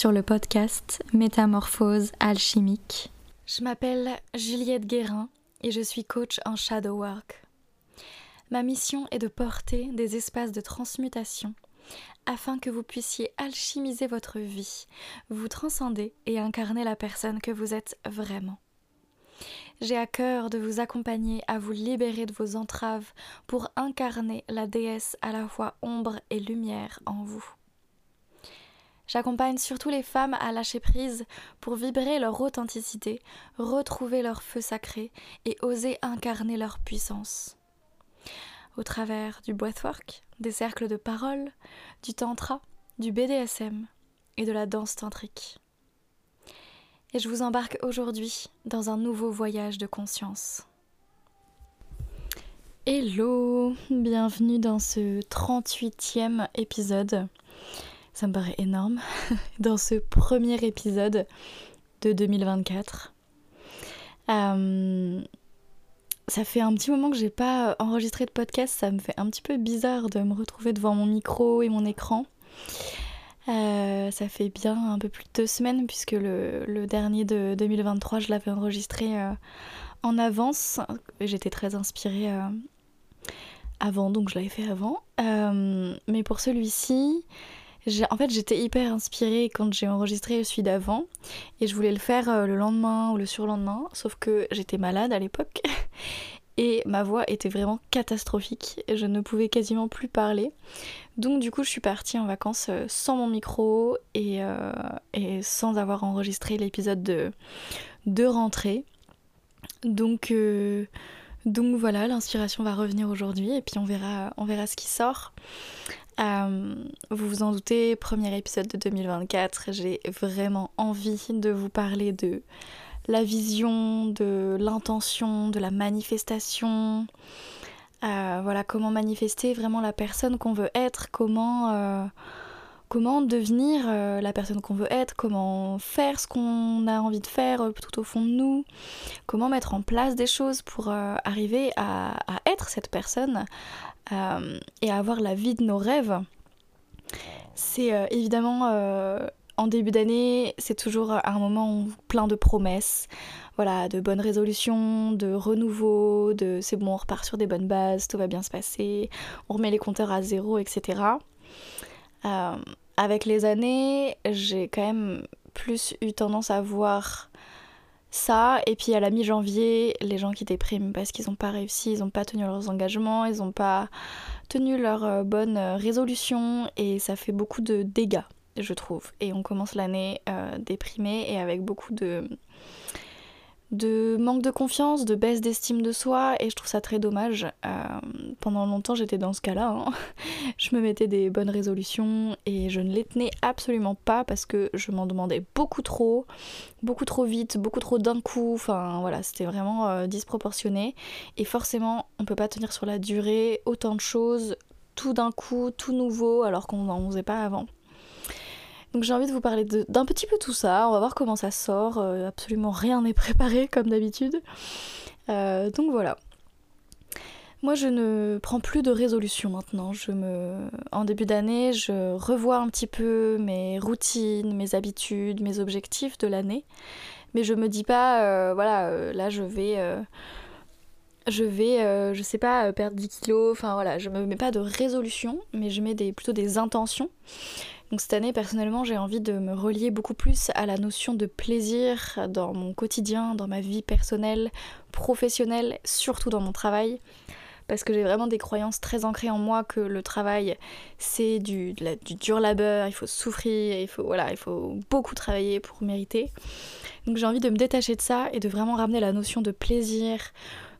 Sur le podcast Métamorphose alchimique. Je m'appelle Juliette Guérin et je suis coach en shadow work. Ma mission est de porter des espaces de transmutation afin que vous puissiez alchimiser votre vie, vous transcender et incarner la personne que vous êtes vraiment. J'ai à cœur de vous accompagner à vous libérer de vos entraves pour incarner la déesse à la fois ombre et lumière en vous. J'accompagne surtout les femmes à lâcher prise pour vibrer leur authenticité, retrouver leur feu sacré et oser incarner leur puissance. Au travers du breathwork, des cercles de parole, du tantra, du BDSM et de la danse tantrique. Et je vous embarque aujourd'hui dans un nouveau voyage de conscience. Hello, bienvenue dans ce 38e épisode ça me paraît énorme, dans ce premier épisode de 2024. Euh, ça fait un petit moment que j'ai pas enregistré de podcast, ça me fait un petit peu bizarre de me retrouver devant mon micro et mon écran. Euh, ça fait bien un peu plus de deux semaines puisque le, dernier de 2023 je l'avais enregistré euh, en avance. J'étais très inspirée avant donc je l'avais fait avant. mais pour celui-ci, en fait, j'étais hyper inspirée quand j'ai enregistré celui d'avant et je voulais le faire euh, le lendemain ou le surlendemain, sauf que j'étais malade à l'époque et ma voix était vraiment catastrophique. Je ne pouvais quasiment plus parler. Donc du coup, je suis partie en vacances euh, sans mon micro et, euh, et sans avoir enregistré l'épisode de, de rentrée. Donc, donc voilà, l'inspiration va revenir aujourd'hui et puis on verra, on verra ce qui sort. Euh, vous vous en doutez, premier épisode de 2024, j'ai vraiment envie de vous parler de la vision, de l'intention, de la manifestation. Euh, voilà, comment manifester vraiment la personne qu'on veut être, comment, euh, devenir la personne qu'on veut être, comment faire ce qu'on a envie de faire tout au fond de nous, comment mettre en place des choses pour arriver à, être cette personne, euh, et avoir la vie de nos rêves, c'est euh, évidemment euh, en début d'année, c'est toujours un moment plein de promesses, voilà, de bonnes résolutions, de renouveau, de c'est bon, on repart sur des bonnes bases, tout va bien se passer, on remet les compteurs à zéro, etc. avec les années, j'ai quand même plus eu tendance à voir ça, et puis à la mi-janvier, les gens qui dépriment parce qu'ils n'ont pas réussi, ils n'ont pas tenu leurs engagements, ils n'ont pas tenu leurs euh, bonnes euh, résolutions, et ça fait beaucoup de dégâts, je trouve. Et on commence l'année euh, déprimé et avec beaucoup de de manque de confiance, de baisse d'estime de soi, et je trouve ça très dommage. Euh, pendant longtemps, j'étais dans ce cas-là. Hein. Je me mettais des bonnes résolutions et je ne les tenais absolument pas parce que je m'en demandais beaucoup trop, beaucoup trop vite, beaucoup trop d'un coup. Enfin voilà, c'était vraiment euh, disproportionné. Et forcément, on peut pas tenir sur la durée autant de choses tout d'un coup, tout nouveau, alors qu'on n'en faisait pas avant. Donc j'ai envie de vous parler d'un petit peu tout ça, on va voir comment ça sort, euh, absolument rien n'est préparé comme d'habitude. Euh, donc voilà. Moi je ne prends plus de résolution maintenant. Je me... En début d'année, je revois un petit peu mes routines, mes habitudes, mes objectifs de l'année. Mais je me dis pas, euh, voilà, là je vais je vais, je sais pas, perdre 10 kilos. Enfin voilà, je me mets pas de résolution, mais je mets des, plutôt des intentions. Donc cette année, personnellement, j'ai envie de me relier beaucoup plus à la notion de plaisir dans mon quotidien, dans ma vie personnelle, professionnelle, surtout dans mon travail. Parce que j'ai vraiment des croyances très ancrées en moi que le travail, c'est du, du dur labeur, il faut souffrir, il faut, voilà, beaucoup travailler pour mériter. Donc j'ai envie de me détacher de ça et de vraiment ramener la notion de plaisir,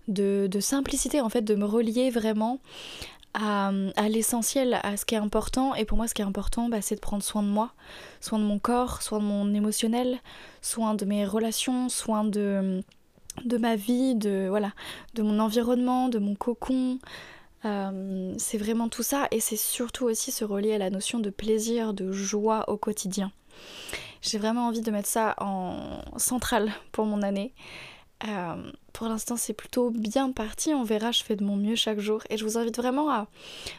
de, simplicité en fait, de me relier vraiment à, l'essentiel, à ce qui est important. Et pour moi, ce qui est important, bah, c'est de prendre soin de moi, soin de mon corps, soin de mon émotionnel, soin de mes relations, soin de, de ma vie, de, voilà, de mon environnement, de mon cocon. Euh, c'est vraiment tout ça et c'est surtout aussi se relier à la notion de plaisir, de joie au quotidien. J'ai vraiment envie de mettre ça en centrale pour mon année. Euh, pour l'instant c'est plutôt bien parti, on verra, je fais de mon mieux chaque jour. Et je vous invite vraiment à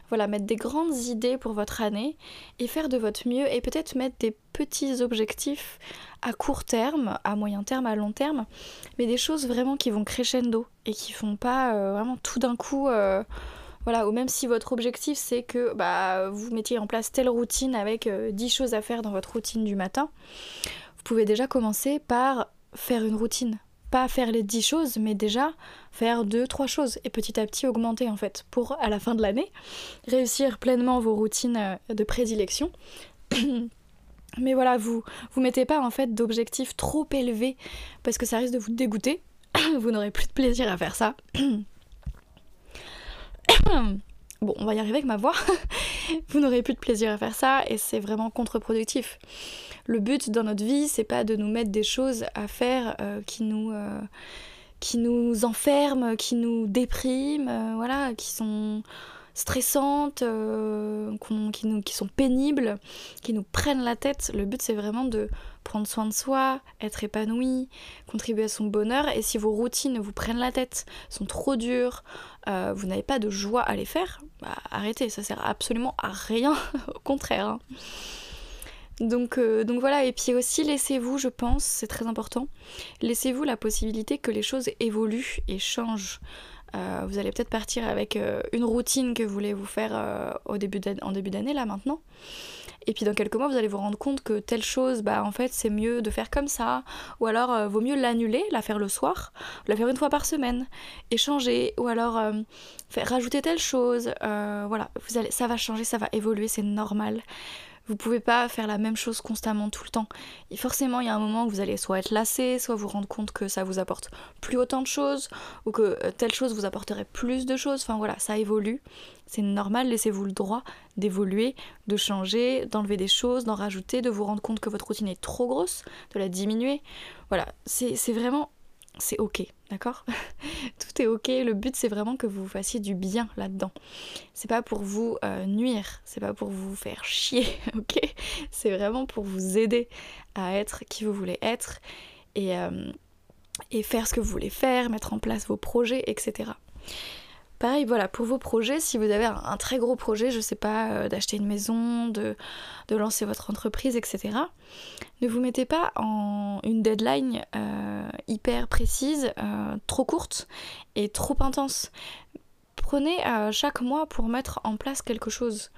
voilà, mettre des grandes idées pour votre année et faire de votre mieux et peut-être mettre des petits objectifs à court terme, à moyen terme, à long terme, mais des choses vraiment qui vont crescendo et qui font pas euh, vraiment tout d'un coup euh, voilà, ou même si votre objectif c'est que bah, vous mettiez en place telle routine avec 10 choses à faire dans votre routine du matin, vous pouvez déjà commencer par faire une routine pas faire les 10 choses, mais déjà faire 2-3 choses et petit à petit augmenter en fait pour à la fin de l'année réussir pleinement vos routines euh, de prédilection. mais voilà, vous vous mettez pas en fait d'objectifs trop élevés parce que ça risque de vous dégoûter. vous n'aurez plus de plaisir à faire ça. bon, on va y arriver avec ma voix. vous n'aurez plus de plaisir à faire ça et c'est vraiment contre-productif. Le but dans notre vie, c'est pas de nous mettre des choses à faire euh, qui nous euh, qui nous enferment, qui nous dépriment, euh, voilà, qui sont stressantes, qui, nous, qui sont pénibles, qui nous prennent la tête. Le but c'est vraiment de prendre soin de soi, être épanoui, contribuer à son bonheur. Et si vos routines vous prennent la tête, sont trop dures, vous n'avez pas de joie à les faire, bah, arrêtez, ça sert absolument à rien, au contraire. Hein. Donc, euh, donc voilà, et puis aussi laissez-vous, je pense, c'est très important, laissez-vous la possibilité que les choses évoluent et changent. Euh, vous allez peut-être partir avec euh, une routine que vous voulez vous faire au début en début d'année là maintenant. Et puis dans quelques mois, vous allez vous rendre compte que telle chose, bah en fait, c'est mieux de faire comme ça. Ou alors, vaut mieux l'annuler, la faire le soir, la faire une fois par semaine, échanger. Ou alors, faire, rajouter telle chose. voilà, vous allez, ça va changer, ça va évoluer, c'est normal. Vous pouvez pas faire la même chose constamment tout le temps. Et forcément, il y a un moment où vous allez soit être lassé, soit vous rendre compte que ça vous apporte plus autant de choses, ou que euh, telle chose vous apporterait plus de choses. Enfin voilà, ça évolue. C'est normal, laissez-vous le droit d'évoluer, de changer, d'enlever des choses, d'en rajouter, de vous rendre compte que votre routine est trop grosse, de la diminuer. Voilà, c'est vraiment c'est ok, d'accord Tout est ok, le but c'est vraiment que vous fassiez du bien là-dedans. C'est pas pour vous euh, nuire, c'est pas pour vous faire chier, ok C'est vraiment pour vous aider à être qui vous voulez être et, euh, et faire ce que vous voulez faire, mettre en place vos projets, etc. Pareil, voilà, pour vos projets, si vous avez un, très gros projet, je sais pas, euh, d'acheter une maison, de, lancer votre entreprise, etc., ne vous mettez pas en une deadline euh, hyper précise, euh, trop courte et trop intense. Prenez chaque mois pour mettre en place quelque chose.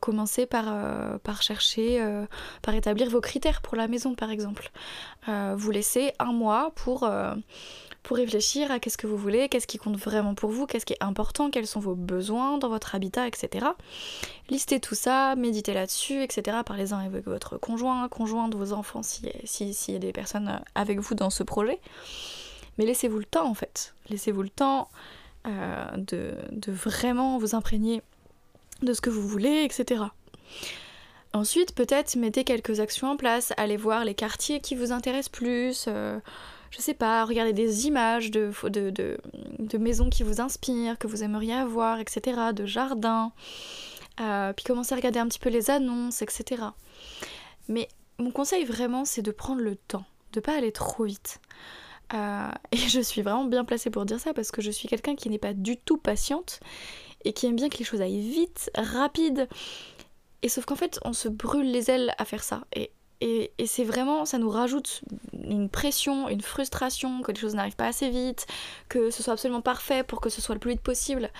commencez par chercher, par établir vos critères pour la maison par exemple. vous laissez un mois pour pour réfléchir à qu'est-ce que vous voulez, qu'est-ce qui compte vraiment pour vous, qu'est-ce qui est important, quels sont vos besoins dans votre habitat, etc. Listez tout ça, méditez là-dessus, etc. Parlez-en avec votre conjoint, conjointe, vos enfants, s'il si, y a des personnes avec vous dans ce projet. Mais laissez-vous le temps en fait. Laissez-vous le temps euh, de, vraiment vous imprégner de ce que vous voulez, etc. Ensuite, peut-être mettez quelques actions en place, allez voir les quartiers qui vous intéressent plus, euh, je sais pas, regarder des images de, de, de, maisons qui vous inspirent, que vous aimeriez avoir, etc., de jardins, euh, puis commencer à regarder un petit peu les annonces, etc. Mais mon conseil vraiment, c'est de prendre le temps, de pas aller trop vite. Euh, et je suis vraiment bien placée pour dire ça parce que je suis quelqu'un qui n'est pas du tout patiente et qui aime bien que les choses aillent vite, rapide. Et sauf qu'en fait, on se brûle les ailes à faire ça. Et et, c'est vraiment, ça nous rajoute une pression, une frustration, que les choses n'arrivent pas assez vite, que ce soit absolument parfait pour que ce soit le plus vite possible.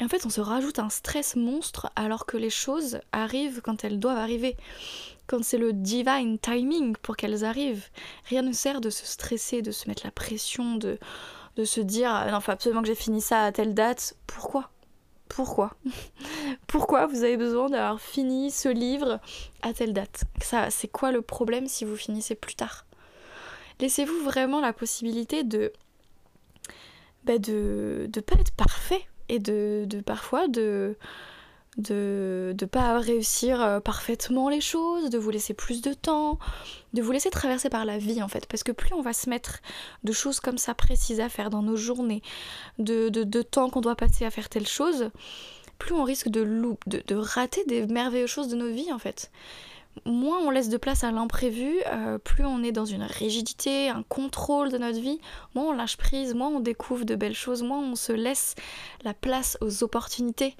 Et en fait, on se rajoute un stress monstre alors que les choses arrivent quand elles doivent arriver. Quand c'est le divine timing pour qu'elles arrivent. Rien ne sert de se stresser, de se mettre la pression, de, se dire ah non, faut absolument que j'ai fini ça à telle date. Pourquoi? Pourquoi Pourquoi vous avez besoin d'avoir fini ce livre à telle date Ça, c'est quoi le problème si vous finissez plus tard Laissez-vous vraiment la possibilité de bah de de pas être parfait et de, de parfois de de ne pas réussir euh, parfaitement les choses, de vous laisser plus de temps, de vous laisser traverser par la vie en fait. Parce que plus on va se mettre de choses comme ça précises à faire dans nos journées, de, de, temps qu'on doit passer à faire telle chose, plus on risque de, de, de rater des merveilleuses choses de nos vies en fait. moins on laisse de place à l'imprévu, euh, plus on est dans une rigidité, un contrôle de notre vie, moins on lâche prise, moins on découvre de belles choses, moins on se laisse la place aux opportunités,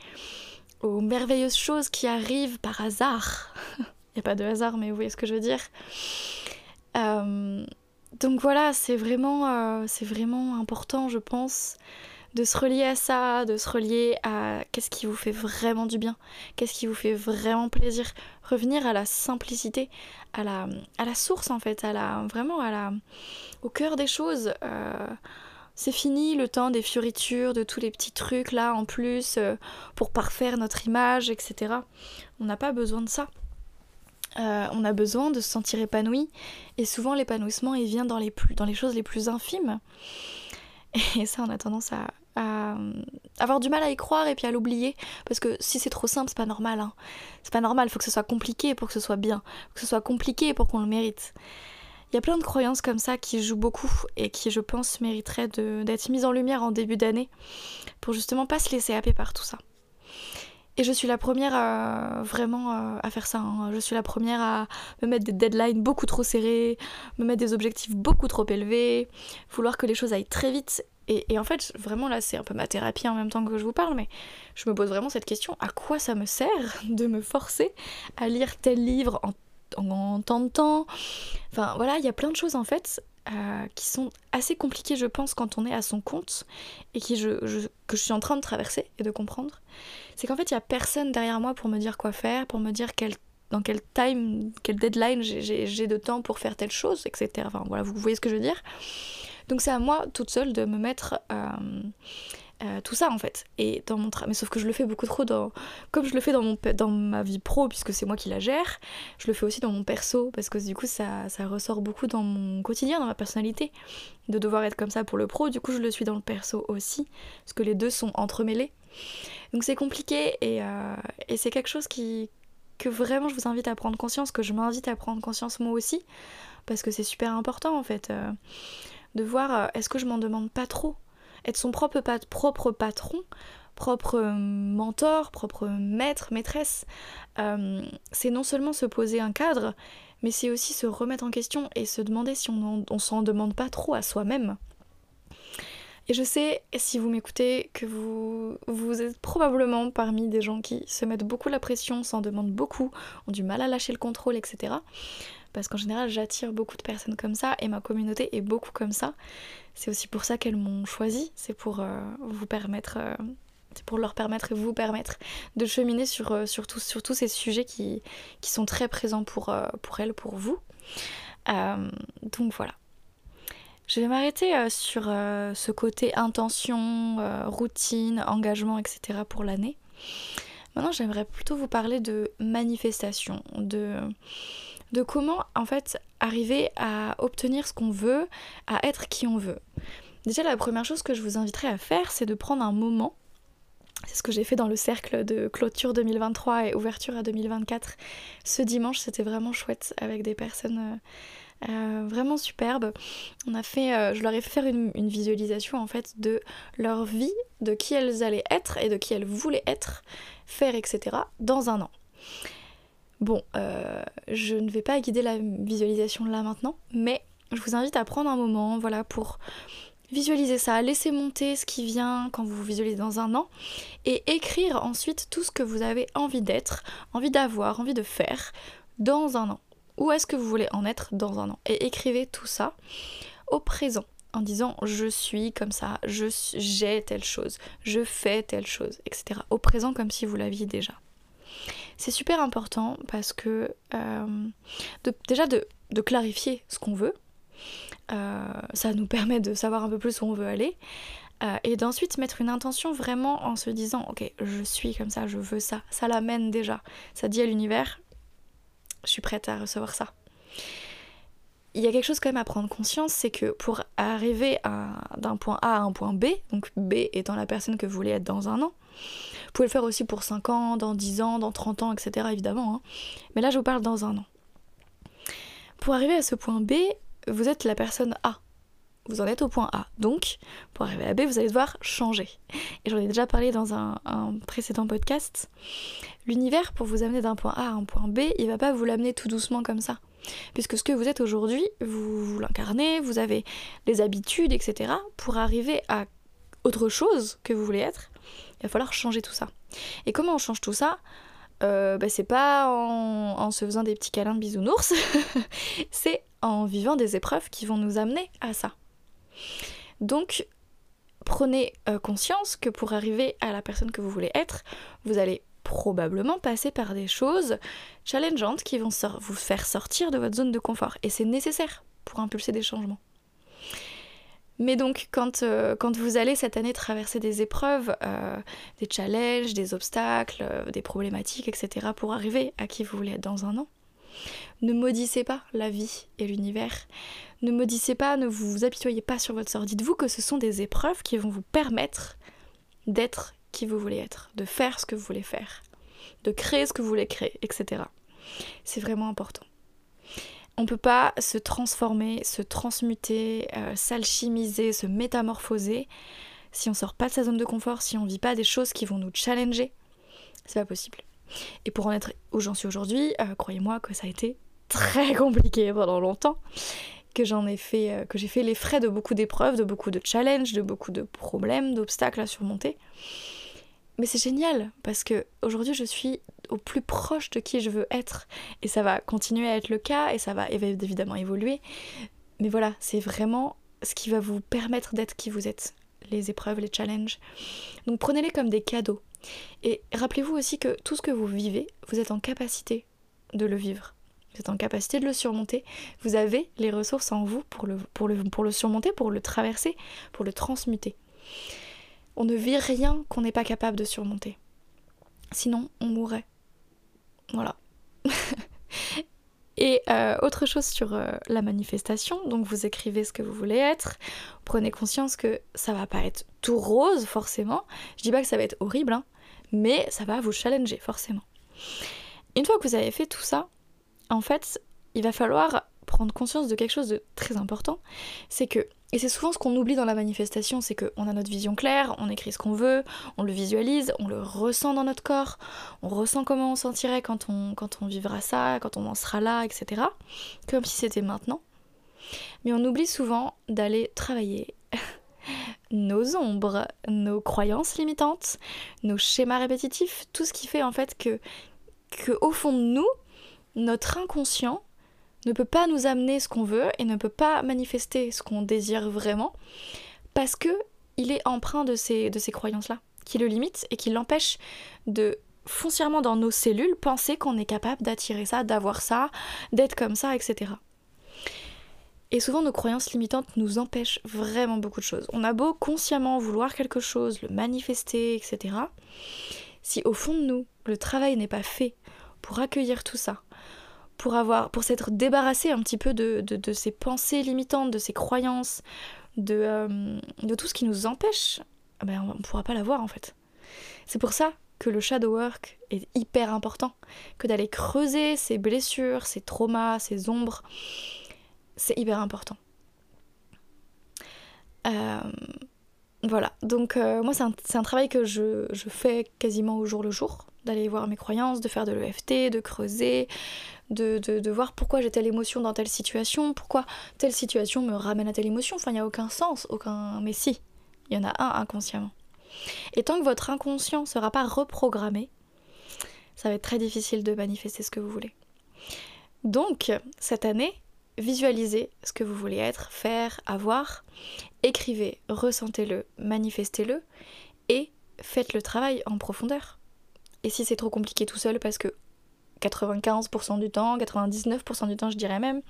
aux merveilleuses choses qui arrivent par hasard. Il n'y a pas de hasard, mais vous voyez ce que je veux dire. Euh, donc voilà, c'est vraiment, euh, c'est vraiment important, je pense, de se relier à ça, de se relier à qu'est-ce qui vous fait vraiment du bien, qu'est-ce qui vous fait vraiment plaisir, revenir à la simplicité, à la, à la source en fait, à la, vraiment à la, au cœur des choses. Euh, c'est fini le temps des fioritures, de tous les petits trucs là en plus euh, pour parfaire notre image, etc. On n'a pas besoin de ça. Euh, on a besoin de se sentir épanoui et souvent l'épanouissement il vient dans les, plus, dans les choses les plus infimes. Et ça on a tendance à, à avoir du mal à y croire et puis à l'oublier. Parce que si c'est trop simple, c'est pas normal. Hein. C'est pas normal, faut que ce soit compliqué pour que ce soit bien. Faut que ce soit compliqué pour qu'on le mérite. Il y a plein de croyances comme ça qui jouent beaucoup et qui, je pense, mériteraient d'être mises en lumière en début d'année pour justement pas se laisser happer par tout ça. Et je suis la première vraiment à faire ça. Hein. Je suis la première à me mettre des deadlines beaucoup trop serrés, me mettre des objectifs beaucoup trop élevés, vouloir que les choses aillent très vite et, en fait, vraiment là, c'est un peu ma thérapie en même temps que je vous parle, mais je me pose vraiment cette question à quoi ça me sert de me forcer à lire tel livre en, en, tant de temps Enfin voilà, il y a plein de choses en fait euh, qui sont assez compliquées, je pense, quand on est à son compte et qui je, que je suis en train de traverser et de comprendre. C'est qu'en fait, il n'y a personne derrière moi pour me dire quoi faire, pour me dire quel dans quel time, quel deadline j'ai de temps pour faire telle chose, etc. Enfin voilà, vous voyez ce que je veux dire? Donc c'est à moi toute seule de me mettre euh, euh, tout ça en fait. Et dans mon mais sauf que je le fais beaucoup trop dans comme je le fais dans mon dans ma vie pro puisque c'est moi qui la gère, je le fais aussi dans mon perso parce que du coup ça, ça ressort beaucoup dans mon quotidien, dans ma personnalité de devoir être comme ça pour le pro. Du coup je le suis dans le perso aussi parce que les deux sont entremêlés. Donc c'est compliqué et, euh, et c'est quelque chose qui que vraiment je vous invite à prendre conscience, que je m'invite à prendre conscience moi aussi, parce que c'est super important en fait de voir euh, est-ce que je m'en demande pas trop? Être son propre, patron, propre euh, mentor, propre maître, maîtresse, euh, c'est non seulement se poser un cadre, mais c'est aussi se remettre en question et se demander si on, on s'en demande pas trop à soi-même. Et je sais, si vous m'écoutez, que vous, vous êtes probablement parmi des gens qui se mettent beaucoup la pression, s'en demandent beaucoup, ont du mal à lâcher le contrôle, etc parce qu'en général j'attire beaucoup de personnes comme ça et ma communauté est beaucoup comme ça. C'est aussi pour ça qu'elles m'ont choisi, c'est pour euh, vous permettre, euh, c'est pour leur permettre et vous permettre de cheminer sur, euh, sur, tous ces sujets qui, qui, sont très présents pour, pour elles, pour vous. donc voilà. Je vais m'arrêter sur ce côté intention, routine, engagement, etc. pour l'année. Maintenant, j'aimerais plutôt vous parler de manifestation, de de comment en fait arriver à obtenir ce qu'on veut, à être qui on veut. Déjà la première chose que je vous inviterai à faire, c'est de prendre un moment. C'est ce que j'ai fait dans le cercle de clôture 2023 et ouverture à 2024. Ce dimanche, c'était vraiment chouette avec des personnes euh, vraiment superbes. On a fait, euh, je leur ai fait faire une, visualisation en fait de leur vie, de qui elles allaient être et de qui elles voulaient être, faire, etc. dans un an. Bon, euh, je ne vais pas guider la visualisation là maintenant, mais je vous invite à prendre un moment, voilà, pour visualiser ça, laisser monter ce qui vient quand vous visualisez dans un an, et écrire ensuite tout ce que vous avez envie d'être, envie d'avoir, envie de faire dans un an. Où est-ce que vous voulez en être dans un an Et écrivez tout ça au présent en disant je suis comme ça, je j'ai telle chose, je fais telle chose, etc. Au présent comme si vous l'aviez déjà. C'est super important parce que euh, déjà de, clarifier ce qu'on veut, euh, ça nous permet de savoir un peu plus où on veut aller. Euh, et d'ensuite mettre une intention vraiment en se disant ok je suis comme ça, je veux ça, ça l'amène déjà. Ça dit à l'univers je suis prête à recevoir ça. Il y a quelque chose quand même à prendre conscience, c'est que pour arriver d'un point A à un point B, donc B étant la personne que vous voulez être dans un an, vous pouvez le faire aussi pour 5 ans, dans 10 ans, dans 30 ans, etc. évidemment. Hein. Mais là, je vous parle dans un an. Pour arriver à ce point B, vous êtes la personne A. vous en êtes au point A. Donc, pour arriver à B, vous allez devoir changer. Et j'en ai déjà parlé dans un, précédent podcast. L'univers, pour vous amener d'un point A à un point B, il va pas vous l'amener tout doucement comme ça. Puisque ce que vous êtes aujourd'hui, vous, l'incarnez, vous avez les habitudes, etc. Pour arriver à autre chose que vous voulez être, il va falloir changer tout ça. Et comment on change tout ça? Euh, bah, c'est pas en, se faisant des petits câlins de bisounours, c'est en vivant des épreuves qui vont nous amener à ça. Donc, prenez euh, conscience que pour arriver à la personne que vous voulez être, vous allez probablement passer par des choses challengeantes qui vont vous faire sortir de votre zone de confort. Et c'est nécessaire pour impulser des changements. Mais donc, quand, euh, vous allez cette année traverser des épreuves, euh, des challenges, des obstacles, des problématiques, etc., pour arriver à qui vous voulez être dans un an, ne maudissez pas la vie et l'univers. Ne maudissez pas, ne vous apitoyez pas sur votre sort. Dites-vous que ce sont des épreuves qui vont vous permettre d'être qui vous voulez être, de faire ce que vous voulez faire, de créer ce que vous voulez créer, etc. C'est vraiment important. On ne peut pas se transformer, se transmuter, euh, s'alchimiser, se métamorphoser si on sort pas de sa zone de confort, si on vit pas des choses qui vont nous challenger. C'est pas possible. Et pour en être où j'en suis aujourd'hui, euh, croyez-moi que ça a été très compliqué pendant longtemps, que j'en ai fait, euh, que j'ai fait les frais de beaucoup d'épreuves, de beaucoup de challenges, de beaucoup de problèmes, d'obstacles à surmonter. Mais c'est génial parce que aujourd'hui je suis au plus proche de qui je veux être et ça va continuer à être le cas et ça va évidemment évoluer. Mais voilà, c'est vraiment ce qui va vous permettre d'être qui vous êtes, les épreuves, les challenges. Donc prenez-les comme des cadeaux. Et rappelez-vous aussi que tout ce que vous vivez, vous êtes en capacité de le vivre. Vous êtes en capacité de le surmonter. Vous avez les ressources en vous pour le, surmonter, pour le traverser, pour le transmuter. On ne vit rien qu'on n'est pas capable de surmonter. Sinon, on mourrait. Voilà. Et euh, autre chose sur euh, la manifestation, donc vous écrivez ce que vous voulez être, prenez conscience que ça va pas être tout rose forcément, je dis pas que ça va être horrible, hein, mais ça va vous challenger forcément. Une fois que vous avez fait tout ça, en fait, il va falloir prendre conscience de quelque chose de très important, c'est que et c'est souvent ce qu'on oublie dans la manifestation, c'est qu'on a notre vision claire, on écrit ce qu'on veut, on le visualise, on le ressent dans notre corps, on ressent comment on sentirait quand on, quand on vivra ça, quand on en sera là, etc. Comme si c'était maintenant. Mais on oublie souvent d'aller travailler nos ombres, nos croyances limitantes, nos schémas répétitifs, tout ce qui fait en fait que, que au fond de nous, notre inconscient ne peut pas nous amener ce qu'on veut et ne peut pas manifester ce qu'on désire vraiment parce que il est empreint de ces, de ces croyances-là, qui le limitent et qui l'empêchent de foncièrement dans nos cellules penser qu'on est capable d'attirer ça, d'avoir ça, d'être comme ça, etc. Et souvent nos croyances limitantes nous empêchent vraiment beaucoup de choses. On a beau consciemment vouloir quelque chose, le manifester, etc. Si au fond de nous, le travail n'est pas fait pour accueillir tout ça, pour avoir, pour s'être débarrassé un petit peu de, de, ces pensées limitantes, de ces croyances, de, euh, tout ce qui nous empêche, eh ben on ne pourra pas l'avoir en fait. C'est pour ça que le shadow work est hyper important, que d'aller creuser ces blessures, ces traumas, ces ombres, c'est hyper important. Euh, voilà, donc euh, moi c'est un, travail que je, je, fais quasiment au jour le jour, d'aller voir mes croyances, de faire de l'EFT, de creuser, de, voir pourquoi j'ai telle émotion dans telle situation, pourquoi telle situation me ramène à telle émotion. Enfin, il n'y a aucun sens, aucun. Mais si, il y en a un inconsciemment. Et tant que votre inconscient ne sera pas reprogrammé, ça va être très difficile de manifester ce que vous voulez. Donc, cette année, visualisez ce que vous voulez être, faire, avoir, écrivez, ressentez-le, manifestez-le et faites le travail en profondeur. Et si c'est trop compliqué tout seul parce que 95% du temps, 99% du temps je dirais même.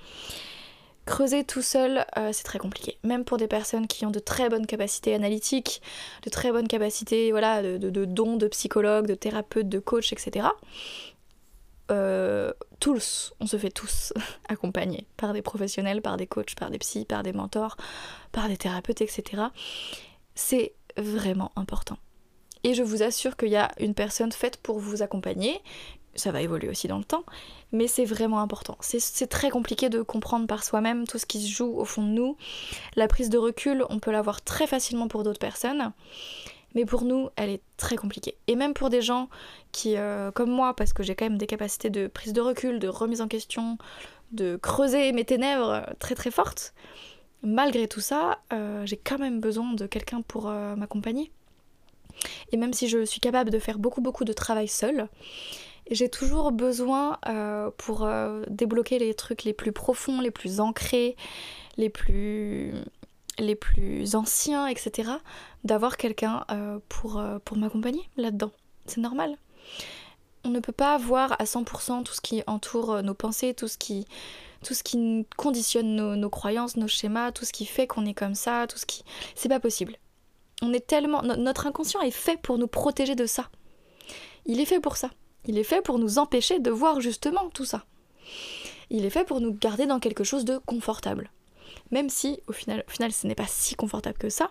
Creuser tout seul, euh, c'est très compliqué. Même pour des personnes qui ont de très bonnes capacités analytiques, de très bonnes capacités voilà, de, de, dons de psychologue, de thérapeute, de coach, etc. Euh, tous, on se fait tous accompagner par des professionnels, par des coachs, par des psys, par des mentors, par des thérapeutes, etc. C'est vraiment important. Et je vous assure qu'il y a une personne faite pour vous accompagner, ça va évoluer aussi dans le temps, mais c'est vraiment important. C'est très compliqué de comprendre par soi-même tout ce qui se joue au fond de nous. La prise de recul, on peut l'avoir très facilement pour d'autres personnes, mais pour nous, elle est très compliquée. Et même pour des gens qui, euh, comme moi, parce que j'ai quand même des capacités de prise de recul, de remise en question, de creuser mes ténèbres très très fortes, malgré tout ça, euh, j'ai quand même besoin de quelqu'un pour euh, m'accompagner. Et même si je suis capable de faire beaucoup beaucoup de travail seule, j'ai toujours besoin pour débloquer les trucs les plus profonds, les plus ancrés, les plus les plus anciens, etc., d'avoir quelqu'un euh, pour, euh, pour m'accompagner là-dedans. C'est normal. On ne peut pas voir à 100% tout ce qui entoure euh, nos pensées, tout ce qui, tout ce qui conditionne nos, croyances, nos schémas, tout ce qui fait qu'on est comme ça, tout ce qui... C'est pas possible. On est tellement... Notre inconscient est fait pour nous protéger de ça. Il est fait pour ça. Il est fait pour nous empêcher de voir justement tout ça. Il est fait pour nous garder dans quelque chose de confortable même si au final, ce n'est pas si confortable que ça,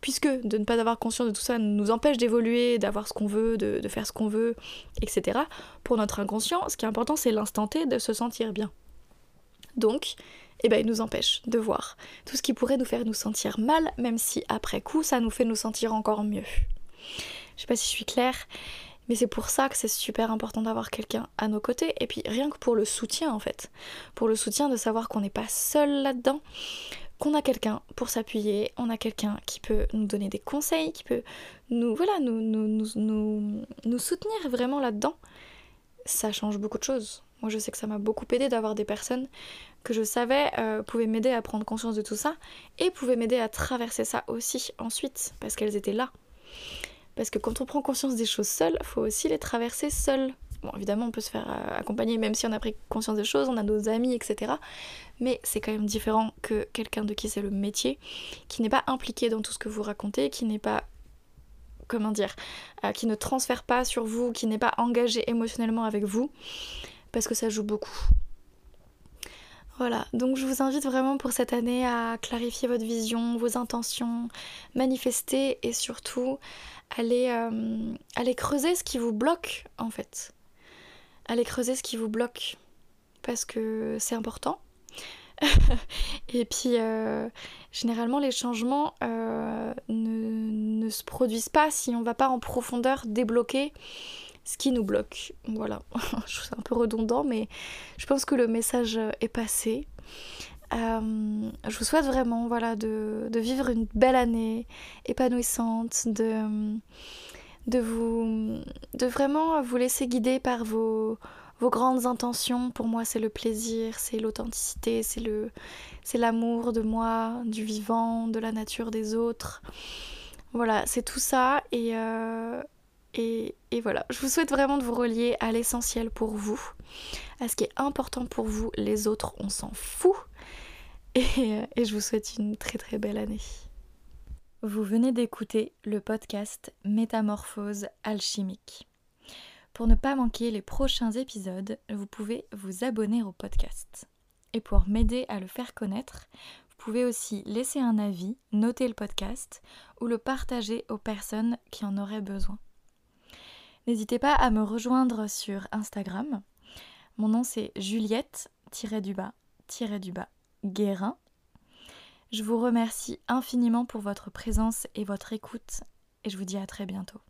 puisque de ne pas avoir conscience de tout ça nous empêche d'évoluer, d'avoir ce qu'on veut, de, faire ce qu'on veut, etc. Pour notre inconscient, ce qui est important, c'est l'instant T de se sentir bien. Donc, eh ben, il nous empêche de voir tout ce qui pourrait nous faire nous sentir mal, même si après coup, ça nous fait nous sentir encore mieux. Je sais pas si je suis claire, mais c'est pour ça que c'est super important d'avoir quelqu'un à nos côtés. Et puis rien que pour le soutien en fait. Pour le soutien de savoir qu'on n'est pas seul là-dedans. Qu'on a quelqu'un pour s'appuyer, on a quelqu'un qui peut nous donner des conseils, qui peut nous, voilà, nous, soutenir vraiment là-dedans. Ça change beaucoup de choses. Moi, je sais que ça m'a beaucoup aidé d'avoir des personnes que je savais euh, pouvaient m'aider à prendre conscience de tout ça et pouvaient m'aider à traverser ça aussi ensuite parce qu'elles étaient là. Parce que quand on prend conscience des choses seul, faut aussi les traverser seul. Bon, évidemment, on peut se faire euh, accompagner même si on a pris conscience des choses, on a nos amis, etc. Mais c'est quand même différent que quelqu'un de qui c'est le métier, qui n'est pas impliqué dans tout ce que vous racontez, qui n'est pas comment dire, euh, qui ne transfère pas sur vous, qui n'est pas engagé émotionnellement avec vous, parce que ça joue beaucoup. Voilà, donc je vous invite vraiment pour cette année à clarifier votre vision, vos intentions, manifester et surtout allez, euh, creuser ce qui vous bloque en fait. Allez creuser ce qui vous bloque parce que c'est important. et puis euh, généralement les changements euh, ne, ne, se produisent pas si on va pas en profondeur débloquer ce qui nous bloque. Voilà, je trouve ça un peu redondant mais je pense que le message est passé. Euh, je vous souhaite vraiment voilà, de, vivre une belle année épanouissante, de, de, vous, de vraiment vous laisser guider par vos, vos grandes intentions. Pour moi, c'est le plaisir, c'est l'authenticité, c'est, l'amour de moi, du vivant, de la nature des autres. Voilà, c'est tout ça et, euh, et, voilà. Je vous souhaite vraiment de vous relier à l'essentiel pour vous, à ce qui est important pour vous. Les autres, on s'en fout. Euh, et, je vous souhaite une très très belle année. Vous venez d'écouter le podcast Métamorphose alchimique. Pour ne pas manquer les prochains épisodes, vous pouvez vous abonner au podcast. Et pour m'aider à le faire connaître, vous pouvez aussi laisser un avis, noter le podcast ou le partager aux personnes qui en auraient besoin. N'hésitez pas à me rejoindre sur Instagram. Mon nom c'est Juliette-du-bas-du-bas Guérin. Je vous remercie infiniment pour votre présence et votre écoute et je vous dis à très bientôt.